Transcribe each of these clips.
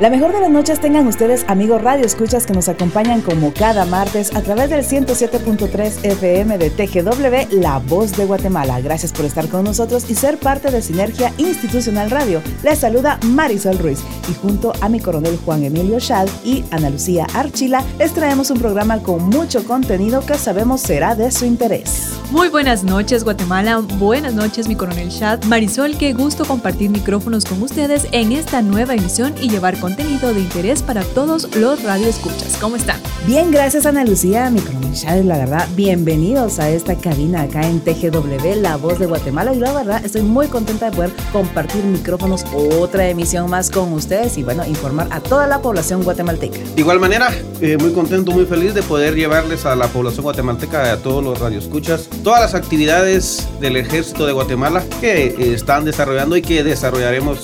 La mejor de las noches tengan ustedes, amigos Radio Escuchas, que nos acompañan como cada martes a través del 107.3 FM de TGW, La Voz de Guatemala. Gracias por estar con nosotros y ser parte de Sinergia Institucional Radio. Les saluda Marisol Ruiz y junto a mi coronel Juan Emilio Schall y Ana Lucía Archila, les traemos un programa con mucho contenido que sabemos será de su interés. Muy buenas noches, Guatemala. Buenas noches, mi coronel Schall. Marisol, qué gusto compartir micrófonos con ustedes en esta nueva emisión y llevar con contenido de interés para todos los radioescuchas. ¿Cómo están? Bien, gracias Ana Lucía, mi la verdad, bienvenidos a esta cabina acá en TGW, La Voz de Guatemala. Y la verdad, estoy muy contenta de poder compartir micrófonos, otra emisión más con ustedes y bueno, informar a toda la población guatemalteca. De igual manera, eh, muy contento, muy feliz de poder llevarles a la población guatemalteca, a todos los radioescuchas, todas las actividades del Ejército de Guatemala que eh, están desarrollando y que desarrollaremos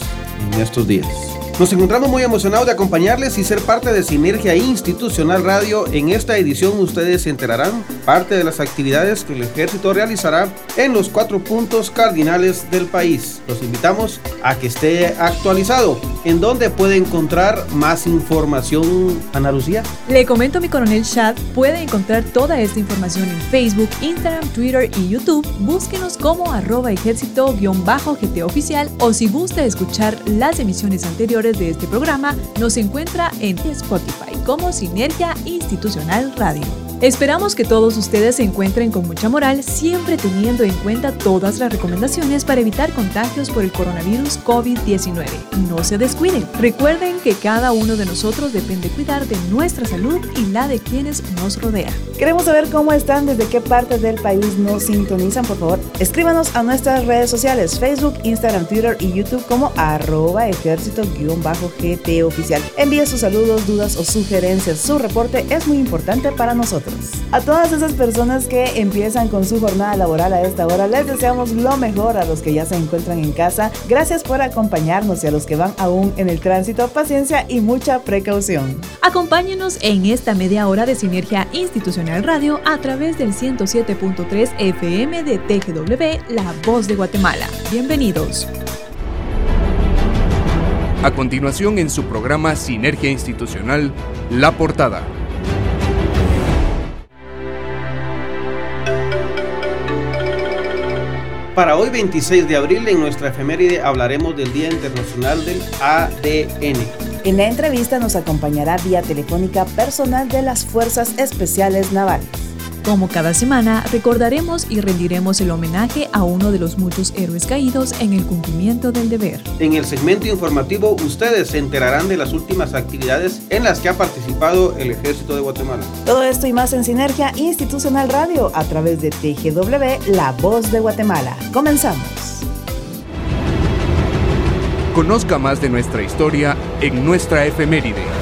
en estos días. Nos encontramos muy emocionados de acompañarles y ser parte de Sinergia Institucional Radio. En esta edición ustedes se enterarán parte de las actividades que el ejército realizará en los cuatro puntos cardinales del país. Los invitamos a que esté actualizado. ¿En dónde puede encontrar más información, Ana Lucía? Le comento a mi coronel Chad, puede encontrar toda esta información en Facebook, Instagram, Twitter y YouTube. Búsquenos como arroba ejército-gt oficial o si gusta escuchar las emisiones anteriores de este programa nos encuentra en Spotify como Sinergia Institucional Radio. Esperamos que todos ustedes se encuentren con mucha moral, siempre teniendo en cuenta todas las recomendaciones para evitar contagios por el coronavirus COVID-19. No se descuiden. Recuerden que cada uno de nosotros depende cuidar de nuestra salud y la de quienes nos rodean. Queremos saber cómo están, desde qué partes del país nos sintonizan, por favor. Escríbanos a nuestras redes sociales, Facebook, Instagram, Twitter y YouTube como arroba ejército-gt oficial. Envíe sus saludos, dudas o sugerencias. Su reporte es muy importante para nosotros. A todas esas personas que empiezan con su jornada laboral a esta hora, les deseamos lo mejor a los que ya se encuentran en casa. Gracias por acompañarnos y a los que van aún en el tránsito, paciencia y mucha precaución. Acompáñenos en esta media hora de Sinergia Institucional Radio a través del 107.3 FM de TGW, La Voz de Guatemala. Bienvenidos. A continuación en su programa Sinergia Institucional, La Portada. Para hoy 26 de abril en nuestra efeméride hablaremos del Día Internacional del ADN. En la entrevista nos acompañará vía telefónica personal de las Fuerzas Especiales Navales. Como cada semana, recordaremos y rendiremos el homenaje a uno de los muchos héroes caídos en el cumplimiento del deber. En el segmento informativo, ustedes se enterarán de las últimas actividades en las que ha participado el Ejército de Guatemala. Todo esto y más en Sinergia Institucional Radio a través de TGW, La Voz de Guatemala. Comenzamos. Conozca más de nuestra historia en nuestra efeméride.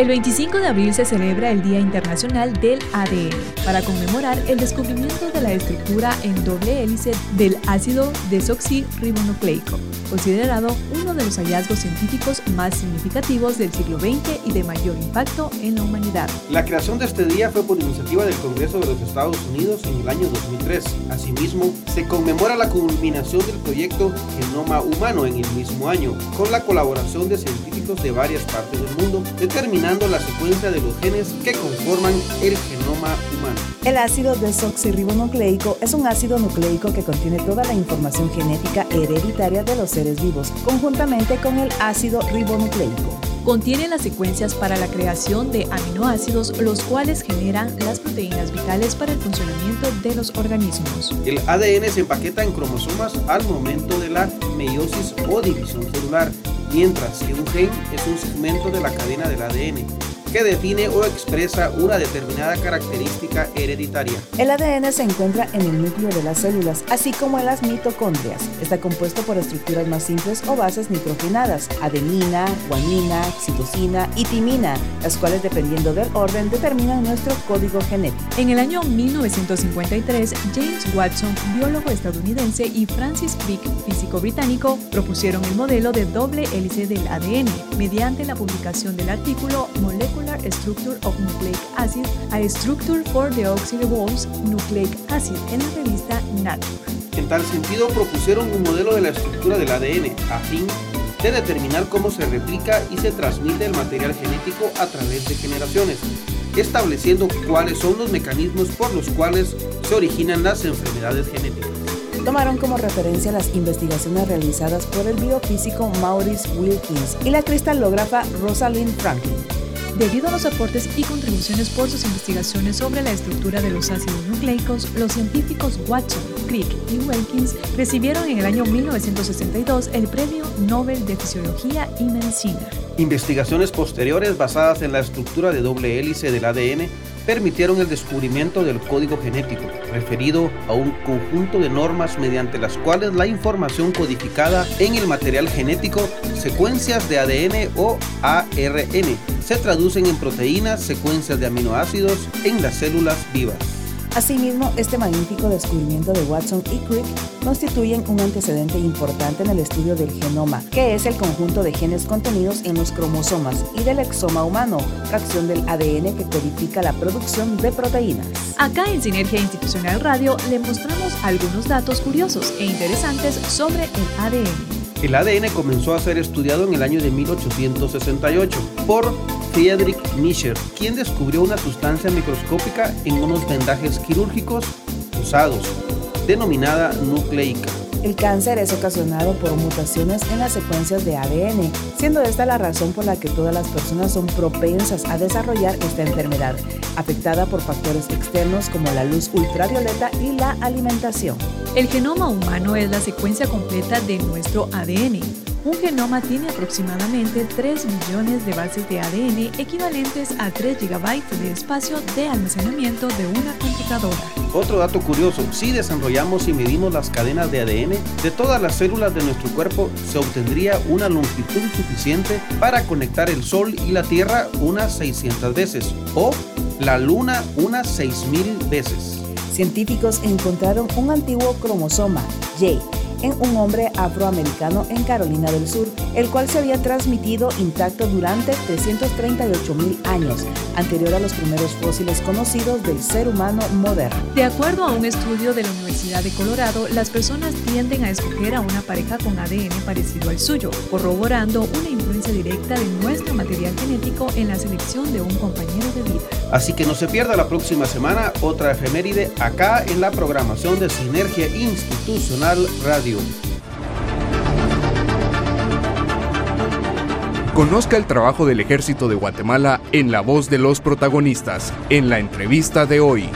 El 25 de abril se celebra el Día Internacional del ADN para conmemorar el descubrimiento de la estructura en doble hélice del ácido desoxirribonucleico, considerado uno de los hallazgos científicos más significativos del siglo XX y de mayor impacto en la humanidad. La creación de este día fue por iniciativa del Congreso de los Estados Unidos en el año 2003. Asimismo, se conmemora la culminación del proyecto Genoma Humano en el mismo año, con la colaboración de científicos de varias partes del mundo, determinando la secuencia de los genes que conforman el genoma humano. El ácido desoxirribonucleico es un ácido nucleico que contiene toda la información genética hereditaria de los seres vivos, conjuntamente con el ácido ribonucleico. Contiene las secuencias para la creación de aminoácidos, los cuales generan las proteínas vitales para el funcionamiento de los organismos. El ADN se empaqueta en cromosomas al momento de la meiosis o división celular mientras que un gen es un segmento de la cadena del ADN. Que define o expresa una determinada característica hereditaria. El ADN se encuentra en el núcleo de las células, así como en las mitocondrias. Está compuesto por estructuras más simples o bases nitrogenadas, adenina, guanina, citosina y timina, las cuales dependiendo del orden determinan nuestro código genético. En el año 1953, James Watson, biólogo estadounidense, y Francis Crick, físico británico, propusieron el modelo de doble hélice del ADN mediante la publicación del artículo Molecular Structure of Nucleic Acid, a Structure for the Oxyribols Nucleic Acid en la revista Nature. En tal sentido, propusieron un modelo de la estructura del ADN a fin de determinar cómo se replica y se transmite el material genético a través de generaciones, estableciendo cuáles son los mecanismos por los cuales se originan las enfermedades genéticas. Tomaron como referencia las investigaciones realizadas por el biofísico Maurice Wilkins y la cristalógrafa Rosalind Franklin. Debido a los aportes y contribuciones por sus investigaciones sobre la estructura de los ácidos nucleicos, los científicos Watson, Crick y Wilkins recibieron en el año 1962 el Premio Nobel de Fisiología y Medicina. Investigaciones posteriores basadas en la estructura de doble hélice del ADN permitieron el descubrimiento del código genético, referido a un conjunto de normas mediante las cuales la información codificada en el material genético, secuencias de ADN o ARN, se traducen en proteínas, secuencias de aminoácidos en las células vivas. Asimismo, este magnífico descubrimiento de Watson y Crick constituyen un antecedente importante en el estudio del genoma, que es el conjunto de genes contenidos en los cromosomas, y del exoma humano, fracción del ADN que codifica la producción de proteínas. Acá en Sinergia Institucional Radio le mostramos algunos datos curiosos e interesantes sobre el ADN. El ADN comenzó a ser estudiado en el año de 1868 por Friedrich Nischer, quien descubrió una sustancia microscópica en unos vendajes quirúrgicos usados, denominada nucleica. El cáncer es ocasionado por mutaciones en las secuencias de ADN, siendo esta la razón por la que todas las personas son propensas a desarrollar esta enfermedad, afectada por factores externos como la luz ultravioleta y la alimentación. El genoma humano es la secuencia completa de nuestro ADN. Un genoma tiene aproximadamente 3 millones de bases de ADN equivalentes a 3 GB de espacio de almacenamiento de una computadora. Otro dato curioso, si desarrollamos y medimos las cadenas de ADN de todas las células de nuestro cuerpo, se obtendría una longitud suficiente para conectar el Sol y la Tierra unas 600 veces o la Luna unas 6000 veces. Científicos encontraron un antiguo cromosoma, Y, en un hombre afroamericano en Carolina del Sur, el cual se había transmitido intacto durante 338 mil años, anterior a los primeros fósiles conocidos del ser humano moderno. De acuerdo a un estudio de la Universidad de Colorado, las personas tienden a escoger a una pareja con ADN parecido al suyo, corroborando una influencia directa de nuestro material genético en la selección de un compañero de vida. Así que no se pierda la próxima semana otra efeméride acá en la programación de Sinergia Institucional Radio. Conozca el trabajo del ejército de Guatemala en la voz de los protagonistas, en la entrevista de hoy.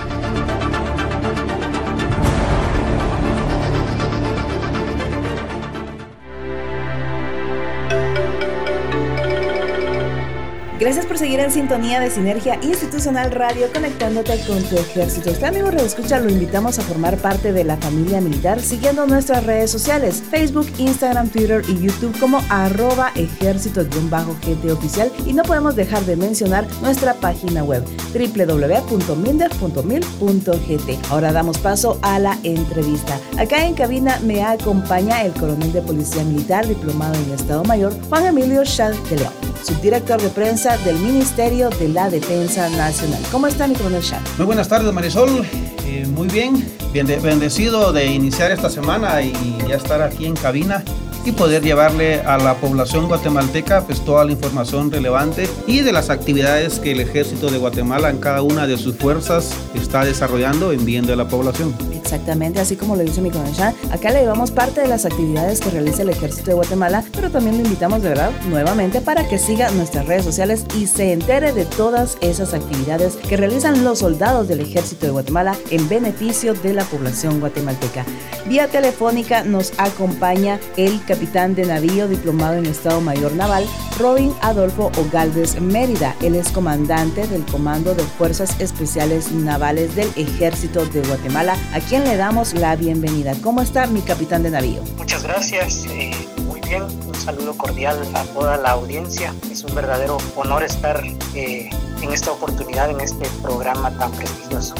Gracias por seguir en sintonía de Sinergia Institucional Radio conectándote con tu ejército. Usted, amigo Escucha, lo invitamos a formar parte de la familia militar siguiendo nuestras redes sociales, Facebook, Instagram, Twitter y YouTube como arroba ejército-gt oficial. Y no podemos dejar de mencionar nuestra página web www.minder.mil.gt. Ahora damos paso a la entrevista. Acá en cabina me acompaña el coronel de Policía Militar, diplomado en Estado Mayor, Juan Emilio León subdirector de prensa del Ministerio de la Defensa Nacional. ¿Cómo está mi coronel? Muy buenas tardes, Marisol. Muy bien, bendecido de iniciar esta semana y ya estar aquí en cabina y poder llevarle a la población guatemalteca pues toda la información relevante y de las actividades que el ejército de Guatemala en cada una de sus fuerzas está desarrollando en bien de la población. Exactamente, así como lo dice mi coronel acá le llevamos parte de las actividades que realiza el ejército de Guatemala, pero también lo invitamos de verdad nuevamente para que siga nuestras redes sociales y se entere de todas esas actividades que realizan los soldados del ejército de Guatemala en beneficio de la población guatemalteca. Vía telefónica nos acompaña el capitán de navío diplomado en Estado Mayor Naval, Robin Adolfo Ogaldes Mérida. Él es comandante del Comando de Fuerzas Especiales Navales del Ejército de Guatemala, a quien le damos la bienvenida. ¿Cómo está mi capitán de navío? Muchas gracias. Eh, muy bien, un saludo cordial a toda la audiencia. Es un verdadero honor estar eh, en esta oportunidad, en este programa tan prestigioso.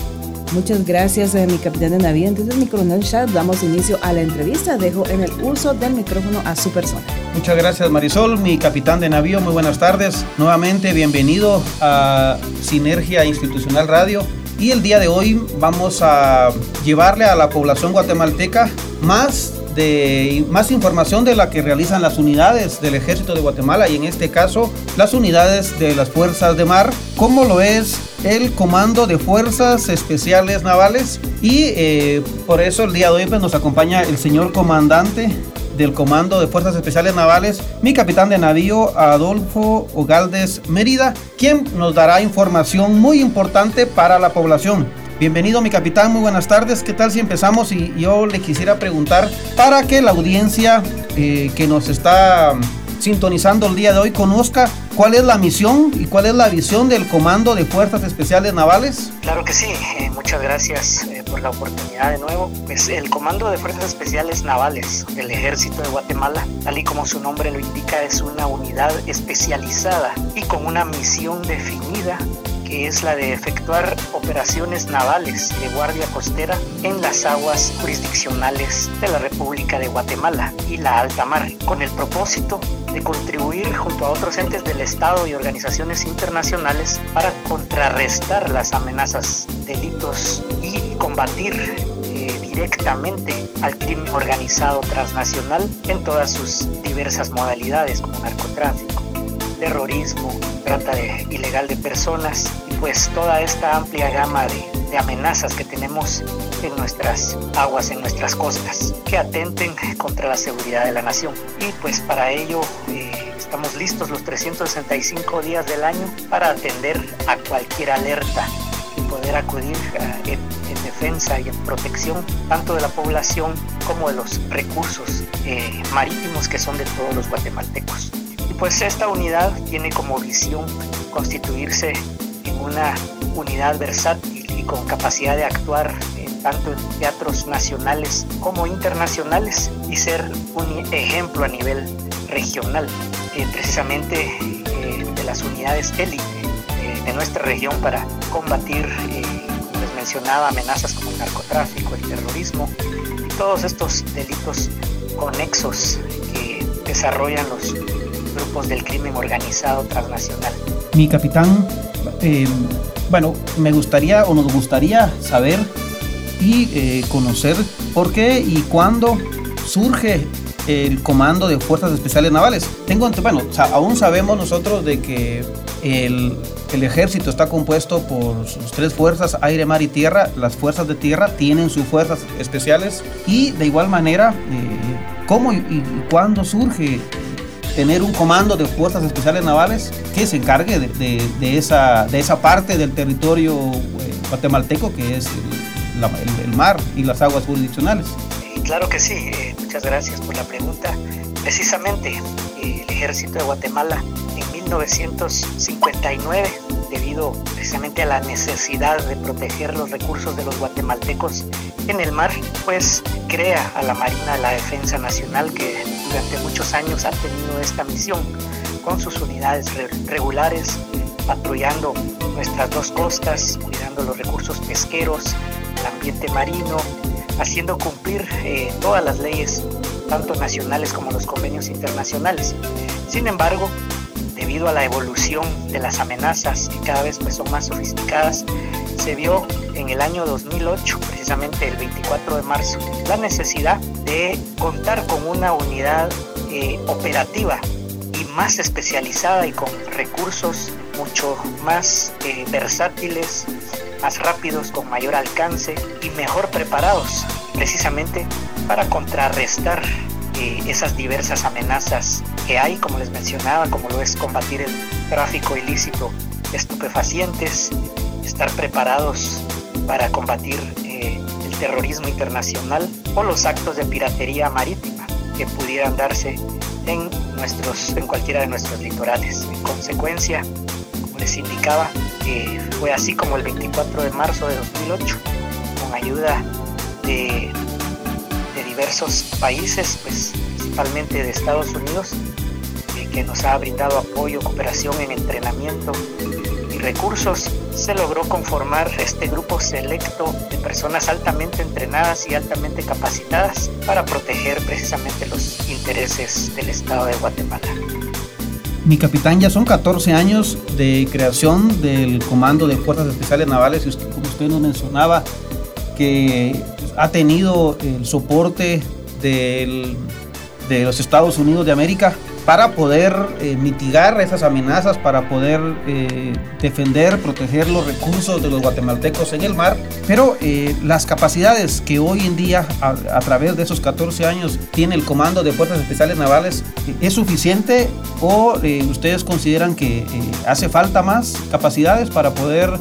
Muchas gracias, eh, mi capitán de navío. Entonces, mi coronel Shad, damos inicio a la entrevista. Dejo en el uso del micrófono a su persona. Muchas gracias, Marisol, mi capitán de navío. Muy buenas tardes. Nuevamente, bienvenido a Sinergia Institucional Radio. Y el día de hoy vamos a llevarle a la población guatemalteca más de más información de la que realizan las unidades del ejército de Guatemala y en este caso las unidades de las fuerzas de mar, como lo es el Comando de Fuerzas Especiales Navales y eh, por eso el día de hoy pues, nos acompaña el señor comandante del Comando de Fuerzas Especiales Navales, mi capitán de navío Adolfo Ogaldes Mérida, quien nos dará información muy importante para la población. Bienvenido mi capitán, muy buenas tardes. ¿Qué tal si empezamos? Y yo le quisiera preguntar para que la audiencia eh, que nos está sintonizando el día de hoy conozca cuál es la misión y cuál es la visión del Comando de Fuerzas Especiales Navales. Claro que sí, eh, muchas gracias eh, por la oportunidad de nuevo. Pues el Comando de Fuerzas Especiales Navales del Ejército de Guatemala, tal y como su nombre lo indica, es una unidad especializada y con una misión definida es la de efectuar operaciones navales de guardia costera en las aguas jurisdiccionales de la República de Guatemala y la alta mar, con el propósito de contribuir junto a otros entes del Estado y organizaciones internacionales para contrarrestar las amenazas, delitos y combatir eh, directamente al crimen organizado transnacional en todas sus diversas modalidades como narcotráfico, terrorismo, trata ilegal de personas pues toda esta amplia gama de, amenazas que tenemos en nuestras aguas, en nuestras costas, que atenten contra la seguridad de la nación. Y pues para ello eh, estamos listos los 365 días del año para atender a cualquier alerta y poder acudir eh, en, defensa y en protección tanto de la población como de los recursos eh, marítimos que son de todos los guatemaltecos pues esta unidad tiene como visión constituirse una unidad versátil y con capacidad de actuar en tanto en teatros nacionales como internacionales y ser un ejemplo a nivel regional, eh, precisamente eh, de las unidades élite eh, de nuestra región para combatir, les mencionaba, amenazas como el narcotráfico, el terrorismo y todos estos delitos conexos que desarrollan los grupos del crimen organizado transnacional. Mi capitán, eh, bueno, me gustaría o nos gustaría saber y eh, conocer por qué y cuándo surge el Comando de Fuerzas Especiales Navales. Tengo, bueno, aún sabemos nosotros de que el, ejército está compuesto por sus tres fuerzas, aire, mar y tierra. Las fuerzas de tierra tienen sus fuerzas especiales y de igual manera, eh, ¿cómo y, y cuándo surge tener un comando de fuerzas especiales navales que se encargue de, esa, de esa parte del territorio eh, guatemalteco que es el, mar y las aguas jurisdiccionales. Claro que sí, eh, muchas gracias por la pregunta. Precisamente el ejército de Guatemala en 1959, debido precisamente a la necesidad de proteger los recursos de los guatemaltecos en el mar, pues crea a la Marina la Defensa Nacional que durante muchos años ha tenido esta misión con sus unidades regulares, patrullando nuestras dos costas, cuidando los recursos pesqueros, el ambiente marino, haciendo cumplir eh, todas las leyes, tanto nacionales como los convenios internacionales. Sin embargo, debido a la evolución de las amenazas que cada vez pues, son más sofisticadas, se vio en el año 2008, precisamente el 24 de marzo, la necesidad de contar con una unidad eh, operativa y más especializada y con recursos mucho más eh, versátiles, más rápidos, con mayor alcance y mejor preparados, precisamente para contrarrestar esas diversas amenazas que hay, como les mencionaba, como lo es combatir el tráfico ilícito de estupefacientes, estar preparados para combatir eh, el terrorismo internacional o los actos de piratería marítima. que pudieran darse en, nuestros, en cualquiera de nuestros litorales. En consecuencia, como les indicaba, eh, fue así como el 24 de marzo de 2008, con ayuda de diversos países, pues, principalmente de Estados Unidos, eh, que nos ha brindado apoyo, cooperación en entrenamiento y recursos, se logró conformar este grupo selecto de personas altamente entrenadas y altamente capacitadas para proteger precisamente los intereses del Estado de Guatemala. Mi capitán, ya son 14 años de creación del Comando de Fuerzas Especiales Navales y como usted nos mencionaba, que ha tenido el soporte de los Estados Unidos de América para poder eh, mitigar esas amenazas, para poder eh, defender, proteger los recursos de los guatemaltecos en el mar. Pero eh, las capacidades que hoy en día, a, a, través de esos 14 años, tiene el Comando de Fuerzas Especiales Navales, ¿es suficiente o ustedes consideran que hace falta más capacidades para poder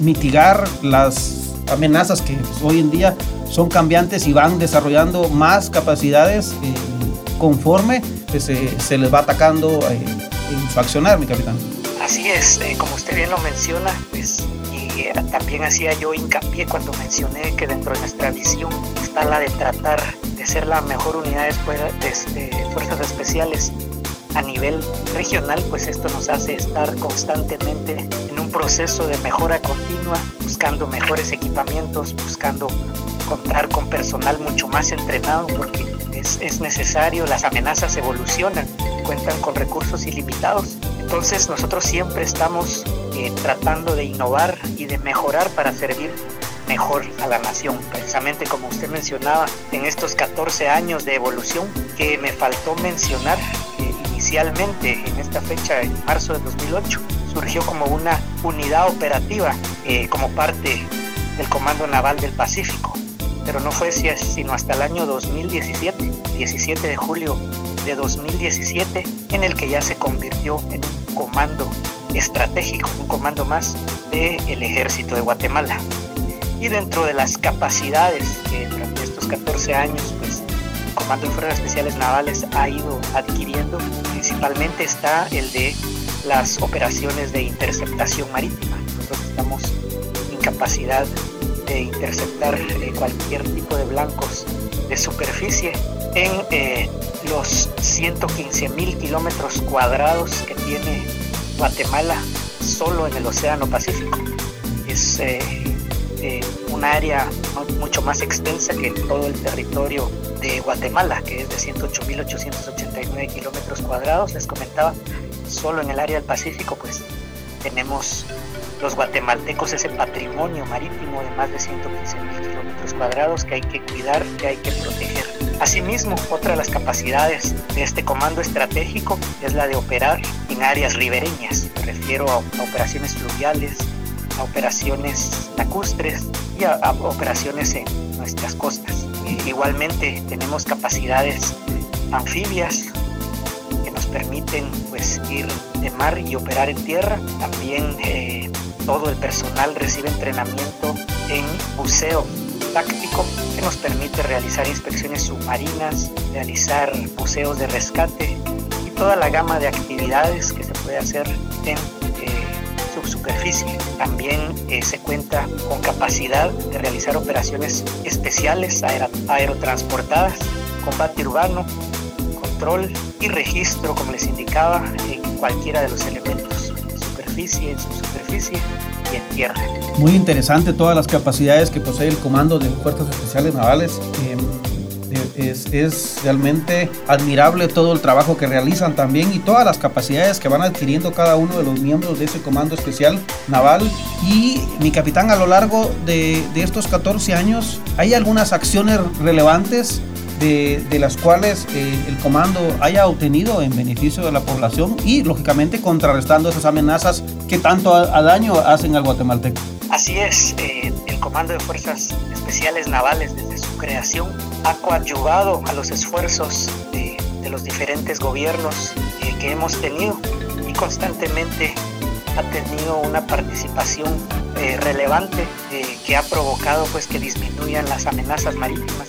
mitigar las amenazas que pues, hoy en día son cambiantes y van desarrollando más capacidades conforme que se, se les va atacando eh, en su mi capitán. Así es, eh, como usted bien lo menciona, pues, eh, también hacía yo hincapié cuando mencioné que dentro de nuestra visión está la de tratar de ser la mejor unidad de, de fuerzas especiales a nivel regional, pues esto nos hace estar constantemente en un proceso de mejora continua, buscando mejores equipamientos, buscando contar con personal mucho más entrenado, porque es, necesario, las amenazas evolucionan, cuentan con recursos ilimitados. Entonces nosotros siempre estamos eh, tratando de innovar y de mejorar para servir mejor a la nación. Precisamente como usted mencionaba, en estos 14 años de evolución que me faltó mencionar, eh, inicialmente en esta fecha, en marzo de 2008, surgió como una unidad operativa eh, como parte del Comando Naval del Pacífico pero no fue sino hasta el año 2017, 17 de julio de 2017, en el que ya se convirtió en un comando estratégico, un comando más del ejército de Guatemala. Y dentro de las capacidades que durante estos 14 años, pues, el Comando de Fuerzas Especiales Navales ha ido adquiriendo, principalmente está el de las operaciones de interceptación marítima. Nosotros estamos en capacidad interceptar eh, cualquier tipo de blancos de superficie en eh, los 115 mil kilómetros cuadrados que tiene Guatemala solo en el Océano Pacífico. Es eh, un área mucho más extensa que todo el territorio de Guatemala, que es de 108.889 kilómetros cuadrados. Les comentaba, solo en el área del Pacífico, pues tenemos los guatemaltecos ese patrimonio marítimo de más de 115 mil kilómetros cuadrados que hay que cuidar, que hay que proteger. Asimismo, otra de las capacidades de este comando estratégico es la de operar en áreas ribereñas. Me refiero a, operaciones fluviales, a operaciones lacustres y a, operaciones en nuestras costas. E, igualmente tenemos capacidades anfibias permiten pues ir de mar y operar en tierra. También eh, todo el personal recibe entrenamiento en buceo táctico que nos permite realizar inspecciones submarinas, realizar buceos de rescate y toda la gama de actividades que se puede hacer en eh, subsuperficie. También eh, se cuenta con capacidad de realizar operaciones especiales aerotransportadas, combate urbano, control y registro, como les indicaba, en cualquiera de los elementos, en superficie, en subsuperficie y en tierra. Muy interesante todas las capacidades que posee el Comando de Fuerzas Especiales Navales. Eh, es, es, realmente admirable todo el trabajo que realizan también y todas las capacidades que van adquiriendo cada uno de los miembros de ese comando especial naval. Y mi capitán, a lo largo de, de estos 14 años, ¿hay algunas acciones relevantes de, las cuales eh, el comando haya obtenido en beneficio de la población y lógicamente contrarrestando esas amenazas que tanto a, daño hacen al guatemalteco. Así es, eh, el Comando de Fuerzas Especiales Navales desde su creación ha coadyuvado a los esfuerzos de, los diferentes gobiernos eh, que hemos tenido y constantemente ha tenido una participación relevante que ha provocado pues que disminuyan las amenazas marítimas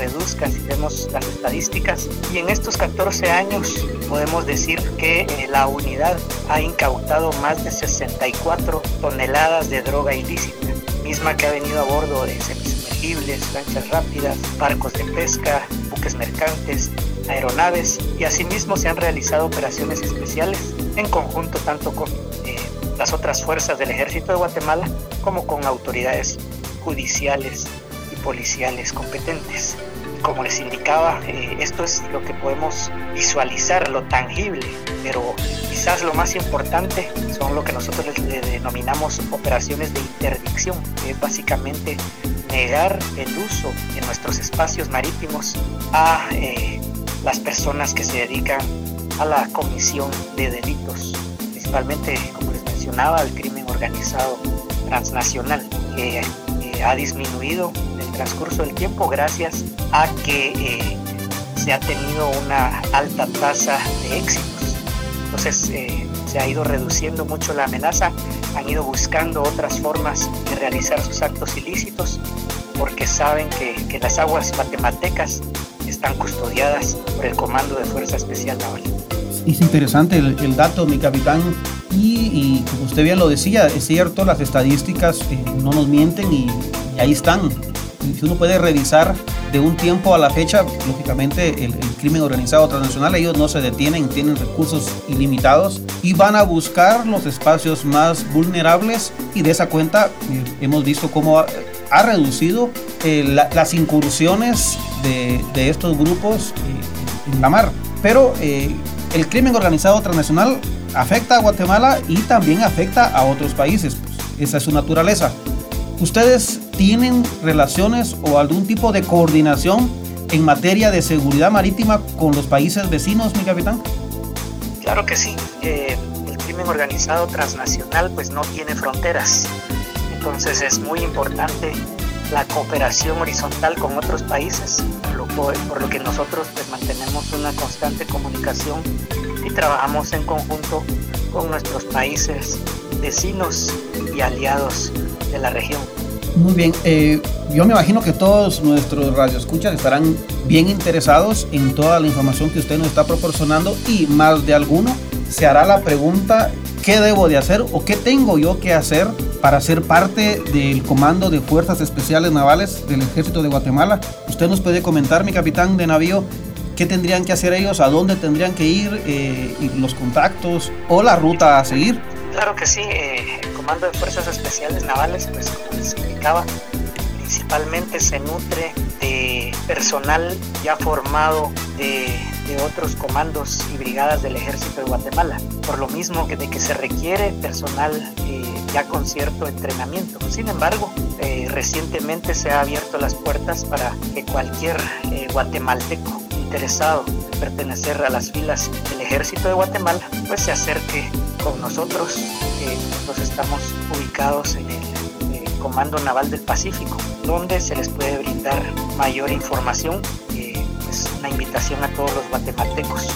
reduzca si vemos las estadísticas. Y en estos 14 años podemos decir que eh, la unidad ha incautado más de 64 toneladas de droga ilícita, misma que ha venido a bordo de semisumergibles, lanchas rápidas, barcos de pesca, buques mercantes, aeronaves y asimismo se han realizado operaciones especiales en conjunto tanto con eh, las otras fuerzas del ejército de Guatemala como con autoridades judiciales y policiales competentes. Como les indicaba, eh, esto es lo que podemos visualizar, lo tangible, pero quizás lo más importante son lo que nosotros le denominamos operaciones de interdicción, que es básicamente negar el uso de nuestros espacios marítimos a eh, las personas que se dedican a la comisión de delitos, principalmente, como les mencionaba, el crimen organizado transnacional, ha disminuido en el transcurso del tiempo gracias a que eh, se ha tenido una alta tasa de éxitos. Entonces eh, se ha ido reduciendo mucho la amenaza, han ido buscando otras formas de realizar sus actos ilícitos porque saben que, que las aguas guatemaltecas están custodiadas por el Comando de Fuerza Especial Naval. Es interesante el, dato, mi capitán. Y, como usted bien lo decía, es cierto, las estadísticas eh, no nos mienten y, ahí están. si uno puede revisar de un tiempo a la fecha, lógicamente el, crimen organizado transnacional, ellos no se detienen, tienen recursos ilimitados y van a buscar los espacios más vulnerables y de esa cuenta eh, hemos visto cómo ha, reducido eh, las incursiones de, estos grupos en la mar. Pero el crimen organizado transnacional afecta a Guatemala y también afecta a otros países. Esa es su naturaleza. ¿Ustedes tienen relaciones o algún tipo de coordinación en materia de seguridad marítima con los países vecinos, mi capitán? Claro que sí. Eh, el crimen organizado transnacional pues no tiene fronteras. Entonces es muy importante la cooperación horizontal con otros países, por, lo que nosotros pues, mantenemos una constante comunicación trabajamos en conjunto con nuestros países vecinos y aliados de la región. Muy bien, eh, yo me imagino que todos nuestros radioescuchas estarán bien interesados en toda la información que usted nos está proporcionando y más de alguno se hará la pregunta ¿qué debo de hacer o qué tengo yo que hacer para ser parte del Comando de Fuerzas Especiales Navales del Ejército de Guatemala? Usted nos puede comentar, mi capitán de navío, qué tendrían que hacer ellos, a dónde tendrían que ir, eh, y los contactos o la ruta a seguir. Claro que sí, eh, el Comando de Fuerzas Especiales Navales, pues como les explicaba, principalmente se nutre de personal ya formado de otros comandos y brigadas del ejército de Guatemala, por lo mismo que de que se requiere personal eh, ya con cierto entrenamiento. Sin embargo, recientemente se ha abierto las puertas para que cualquier guatemalteco interesado en pertenecer a las filas del ejército de Guatemala, pues se acerque con nosotros. nosotros estamos ubicados en el Comando Naval del Pacífico, donde se les puede brindar mayor información una invitación a todos los guatemaltecos.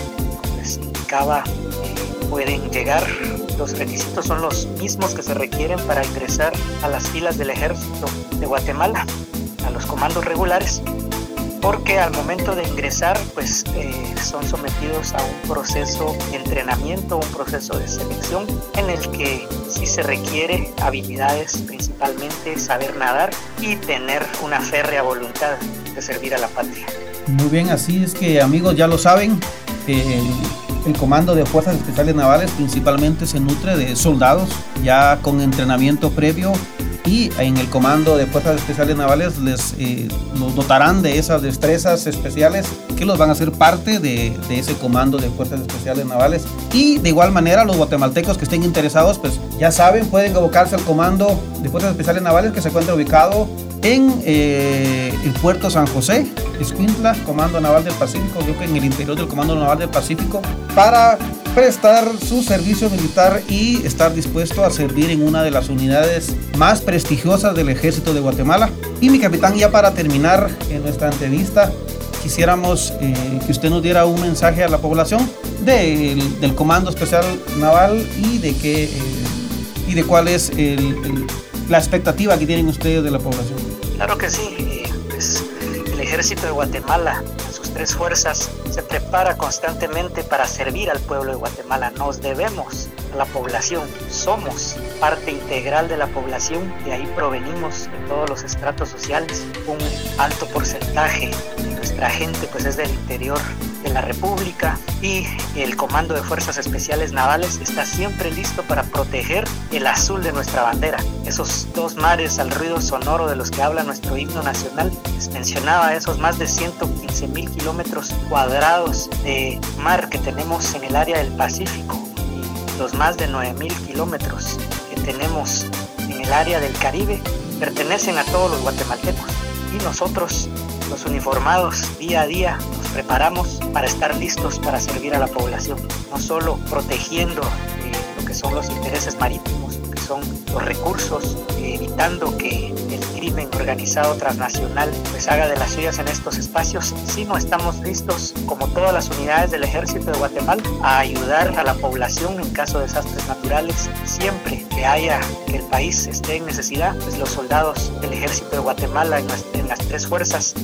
Como les indicaba, eh, pueden llegar, los requisitos son los mismos que se requieren para ingresar a las filas del ejército de Guatemala, a los comandos regulares, porque al momento de ingresar pues eh, son sometidos a un proceso de entrenamiento, un proceso de selección en el que sí se requiere habilidades, principalmente saber nadar y tener una férrea voluntad de servir a la patria. Muy bien, así es que amigos ya lo saben, el, Comando de Fuerzas Especiales Navales principalmente se nutre de soldados ya con entrenamiento previo y en el Comando de Fuerzas Especiales Navales les eh, dotarán de esas destrezas especiales que los van a hacer parte de, de, ese Comando de Fuerzas Especiales Navales. Y de igual manera los guatemaltecos que estén interesados, pues ya saben, pueden abocarse al Comando de Fuerzas Especiales Navales que se encuentra ubicado en eh, el puerto San José, Escuintla, Comando Naval del Pacífico, creo que en el interior del Comando Naval del Pacífico, para prestar su servicio militar y estar dispuesto a servir en una de las unidades más prestigiosas del ejército de Guatemala. Y mi capitán, ya para terminar en nuestra entrevista, quisiéramos eh, que usted nos diera un mensaje a la población del, Comando Especial Naval y de qué eh, y de cuál es la expectativa que tienen ustedes de la población. Claro que sí. Pues, el ejército de Guatemala, sus tres fuerzas, se prepara constantemente para servir al pueblo de Guatemala. Nos debemos a la población, somos parte integral de la población, de ahí provenimos de todos los estratos sociales. Un alto porcentaje de nuestra gente pues es del interior la República y el Comando de Fuerzas Especiales Navales está siempre listo para proteger el azul de nuestra bandera. Esos dos mares al ruido sonoro de los que habla nuestro himno nacional, mencionaba esos más de 115 mil kilómetros cuadrados de mar que tenemos en el área del Pacífico y los más de 9 mil kilómetros que tenemos en el área del Caribe pertenecen a todos los guatemaltecos y nosotros los uniformados día a día nos preparamos para estar listos para servir a la población, no solo protegiendo eh, lo que son los intereses marítimos, son los recursos, evitando que el crimen organizado transnacional pues haga de las suyas en estos espacios, sino estamos listos, como todas las unidades del ejército de Guatemala, a ayudar a la población en caso de desastres naturales, siempre que haya que el país esté en necesidad, pues los soldados del ejército de Guatemala en las, en las tres fuerzas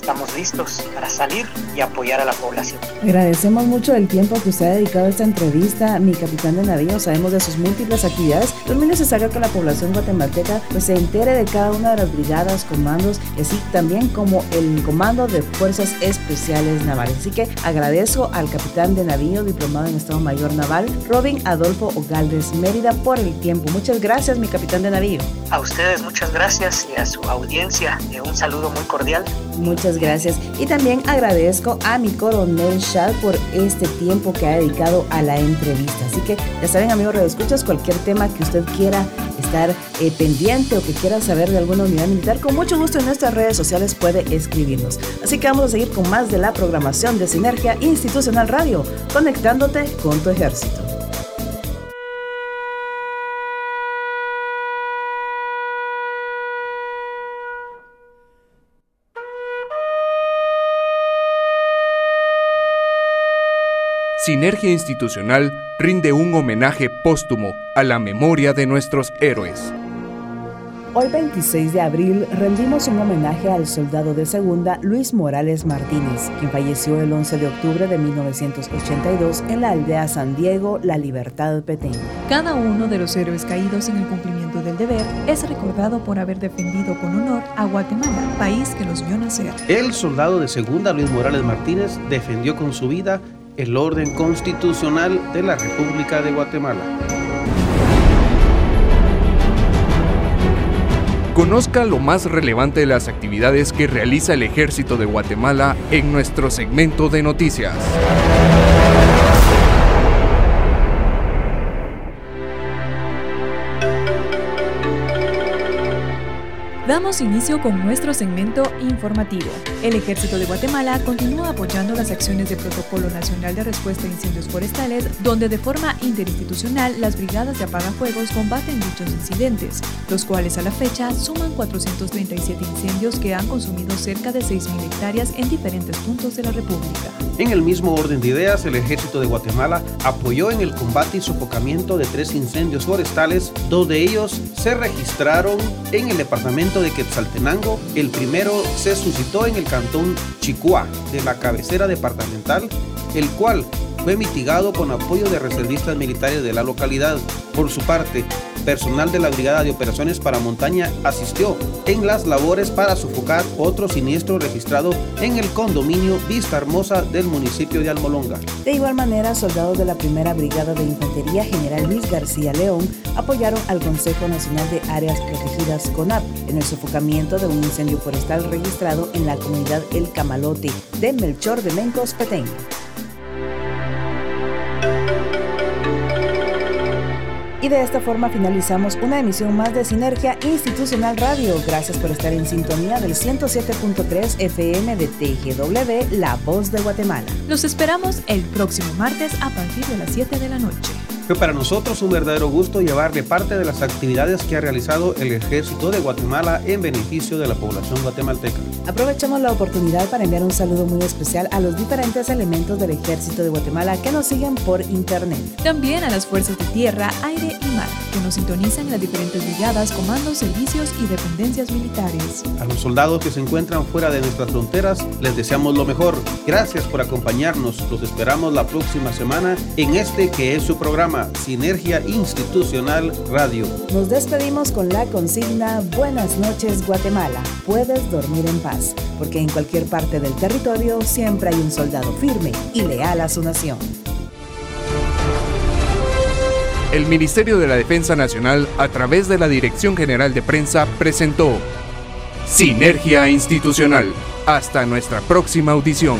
estamos listos para salir y apoyar a la población. Agradecemos mucho el tiempo que usted ha dedicado a esta entrevista, mi capitán de navío. Sabemos de sus múltiples actividades. Es muy necesario que la población guatemalteca pues, se entere de cada una de las brigadas, comandos y así también como el Comando de Fuerzas Especiales Navales. Así que agradezco al capitán de navío, diplomado en Estado Mayor Naval, Robin Adolfo Ogaldes Mérida, por el tiempo. Muchas gracias, mi capitán de navío. A ustedes muchas gracias y a su audiencia un saludo muy cordial. Muchas gracias. Y también agradezco a mi coronel Shad por este tiempo que ha dedicado a la entrevista. Así que ya saben, amigos, escuchas cualquier tema que quiera estar eh, pendiente o que quiera saber de alguna unidad militar, con mucho gusto en nuestras redes sociales puede escribirnos. Así que vamos a seguir con más de la programación de Sinergia Institucional Radio, conectándote con tu ejército. Sinergia Institucional rinde un homenaje póstumo a la memoria de nuestros héroes. Hoy 26 de abril rendimos un homenaje al soldado de segunda Luis Morales Martínez, quien falleció el 11 de octubre de 1982 en la aldea San Diego, La Libertad Petén. Cada uno de los héroes caídos en el cumplimiento del deber es recordado por haber defendido con honor a Guatemala, país que los vio nacer. El soldado de segunda Luis Morales Martínez defendió con su vida el orden constitucional de la República de Guatemala. Conozca lo más relevante de las actividades que realiza el Ejército de Guatemala en nuestro segmento de noticias. Damos inicio con nuestro segmento informativo. El Ejército de Guatemala continúa apoyando las acciones del Protocolo Nacional de Respuesta a Incendios Forestales, donde de forma interinstitucional las brigadas de apagafuegos combaten dichos incidentes, los cuales a la fecha suman 437 incendios que han consumido cerca de 6.000 hectáreas en diferentes puntos de la República. En el mismo orden de ideas, el Ejército de Guatemala apoyó en el combate y sofocamiento de tres incendios forestales, dos de ellos se registraron en el departamento de Quetzaltenango, el primero se suscitó en el cantón Chicua de la cabecera departamental, el cual fue mitigado con apoyo de reservistas militares de la localidad. Por su parte, personal de la Brigada de Operaciones para Montaña asistió en las labores para sofocar otro siniestro registrado en el condominio Vista Hermosa del municipio de Almolonga. De igual manera, soldados de la Primera Brigada de Infantería General Luis García León apoyaron al Consejo Nacional de Áreas Protegidas CONAP en el sofocamiento de un incendio forestal registrado en la comunidad El Camalote de Melchor de Mencos, Petén. Y de esta forma finalizamos una emisión más de Sinergia Institucional Radio. Gracias por estar en sintonía del 107.3 FM de TGW, La Voz de Guatemala. Los esperamos el próximo martes a partir de las 7 de la noche. Fue para nosotros un verdadero gusto llevarle parte de las actividades que ha realizado el Ejército de Guatemala en beneficio de la población guatemalteca. Aprovechamos la oportunidad para enviar un saludo muy especial a los diferentes elementos del Ejército de Guatemala que nos siguen por internet. También a las fuerzas de tierra, aire y mar que nos sintonizan en las diferentes brigadas, comandos, servicios y dependencias militares. A los soldados que se encuentran fuera de nuestras fronteras les deseamos lo mejor. Gracias por acompañarnos. Los esperamos la próxima semana en este que es su programa Sinergia Institucional Radio. Nos despedimos con la consigna Buenas noches Guatemala. Puedes dormir en paz, porque en cualquier parte del territorio siempre hay un soldado firme y leal a su nación. El Ministerio de la Defensa Nacional, a través de la Dirección General de Prensa, presentó Sinergia Institucional. Hasta nuestra próxima audición.